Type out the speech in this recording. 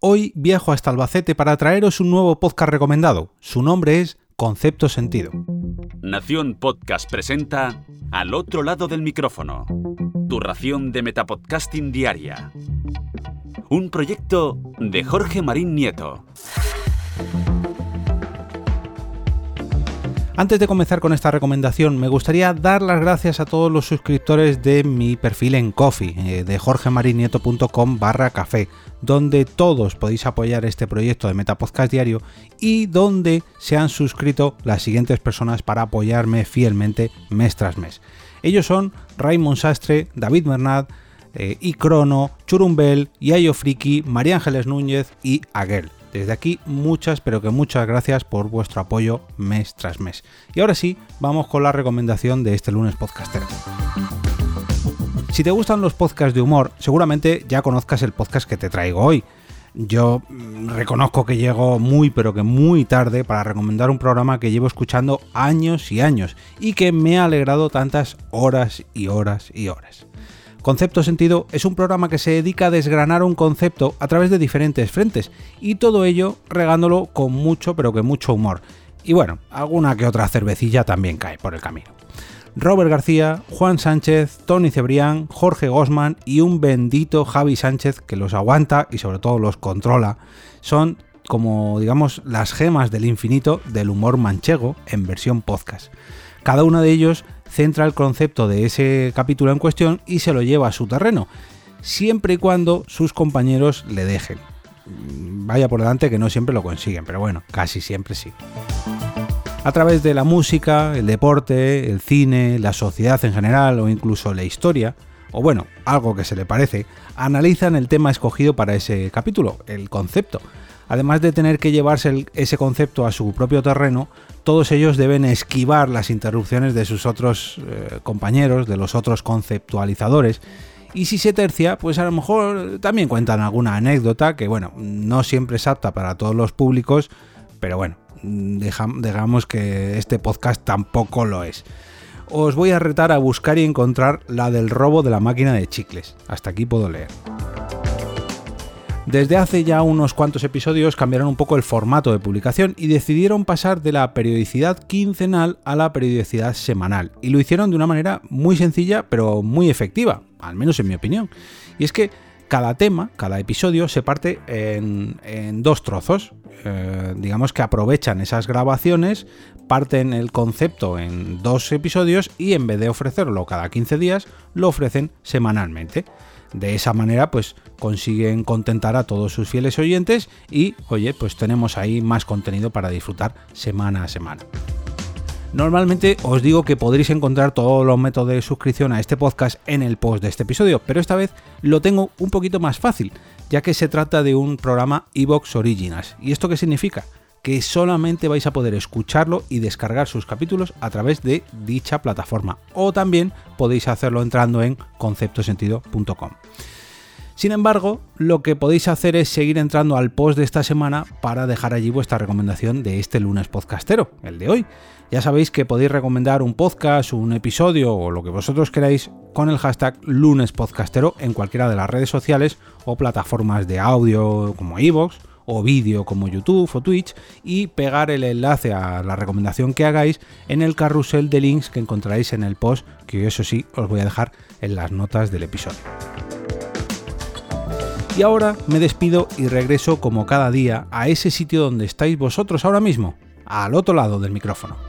Hoy viajo hasta Albacete para traeros un nuevo podcast recomendado. Su nombre es Concepto Sentido. Nación Podcast presenta Al otro lado del micrófono. Tu ración de Metapodcasting Diaria. Un proyecto de Jorge Marín Nieto. Antes de comenzar con esta recomendación, me gustaría dar las gracias a todos los suscriptores de mi perfil en Coffee, eh, de jorgemarinieto.com barra café, donde todos podéis apoyar este proyecto de Metapodcast Diario y donde se han suscrito las siguientes personas para apoyarme fielmente mes tras mes. Ellos son Raymond Sastre, David Bernat, eh, Icrono, Churumbel, Yayo Friki, María Ángeles Núñez y Aguel. Desde aquí muchas, pero que muchas gracias por vuestro apoyo mes tras mes. Y ahora sí, vamos con la recomendación de este lunes podcastero. Si te gustan los podcasts de humor, seguramente ya conozcas el podcast que te traigo hoy. Yo mm, reconozco que llego muy pero que muy tarde para recomendar un programa que llevo escuchando años y años y que me ha alegrado tantas horas y horas y horas. Concepto Sentido es un programa que se dedica a desgranar un concepto a través de diferentes frentes y todo ello regándolo con mucho pero que mucho humor. Y bueno, alguna que otra cervecilla también cae por el camino. Robert García, Juan Sánchez, Tony Cebrián, Jorge Gosman y un bendito Javi Sánchez que los aguanta y sobre todo los controla. Son como digamos las gemas del infinito del humor manchego en versión podcast. Cada uno de ellos centra el concepto de ese capítulo en cuestión y se lo lleva a su terreno, siempre y cuando sus compañeros le dejen. Vaya por delante que no siempre lo consiguen, pero bueno, casi siempre sí. A través de la música, el deporte, el cine, la sociedad en general o incluso la historia, o bueno, algo que se le parece, analizan el tema escogido para ese capítulo, el concepto. Además de tener que llevarse ese concepto a su propio terreno, todos ellos deben esquivar las interrupciones de sus otros eh, compañeros, de los otros conceptualizadores. Y si se tercia, pues a lo mejor también cuentan alguna anécdota que, bueno, no siempre es apta para todos los públicos, pero bueno, digamos que este podcast tampoco lo es. Os voy a retar a buscar y encontrar la del robo de la máquina de chicles. Hasta aquí puedo leer. Desde hace ya unos cuantos episodios cambiaron un poco el formato de publicación y decidieron pasar de la periodicidad quincenal a la periodicidad semanal. Y lo hicieron de una manera muy sencilla pero muy efectiva, al menos en mi opinión. Y es que cada tema, cada episodio se parte en, dos trozos. Eh, digamos que aprovechan esas grabaciones, parten el concepto en dos episodios y en vez de ofrecerlo cada 15 días, lo ofrecen semanalmente. De esa manera, pues consiguen contentar a todos sus fieles oyentes y, oye, pues tenemos ahí más contenido para disfrutar semana a semana. Normalmente os digo que podréis encontrar todos los métodos de suscripción a este podcast en el post de este episodio, pero esta vez lo tengo un poquito más fácil, ya que se trata de un programa Evox Originals. ¿Y esto qué significa? Que solamente vais a poder escucharlo y descargar sus capítulos a través de dicha plataforma. O también podéis hacerlo entrando en conceptosentido.com. Sin embargo, lo que podéis hacer es seguir entrando al post de esta semana para dejar allí vuestra recomendación de este lunes podcastero, el de hoy. Ya sabéis que podéis recomendar un podcast, un episodio o lo que vosotros queráis con el hashtag lunes podcastero en cualquiera de las redes sociales o plataformas de audio como iVoox o vídeo como YouTube o Twitch y pegar el enlace a la recomendación que hagáis en el carrusel de links que encontraréis en el post, que eso sí os voy a dejar en las notas del episodio. Y ahora me despido y regreso como cada día a ese sitio donde estáis vosotros ahora mismo, al otro lado del micrófono.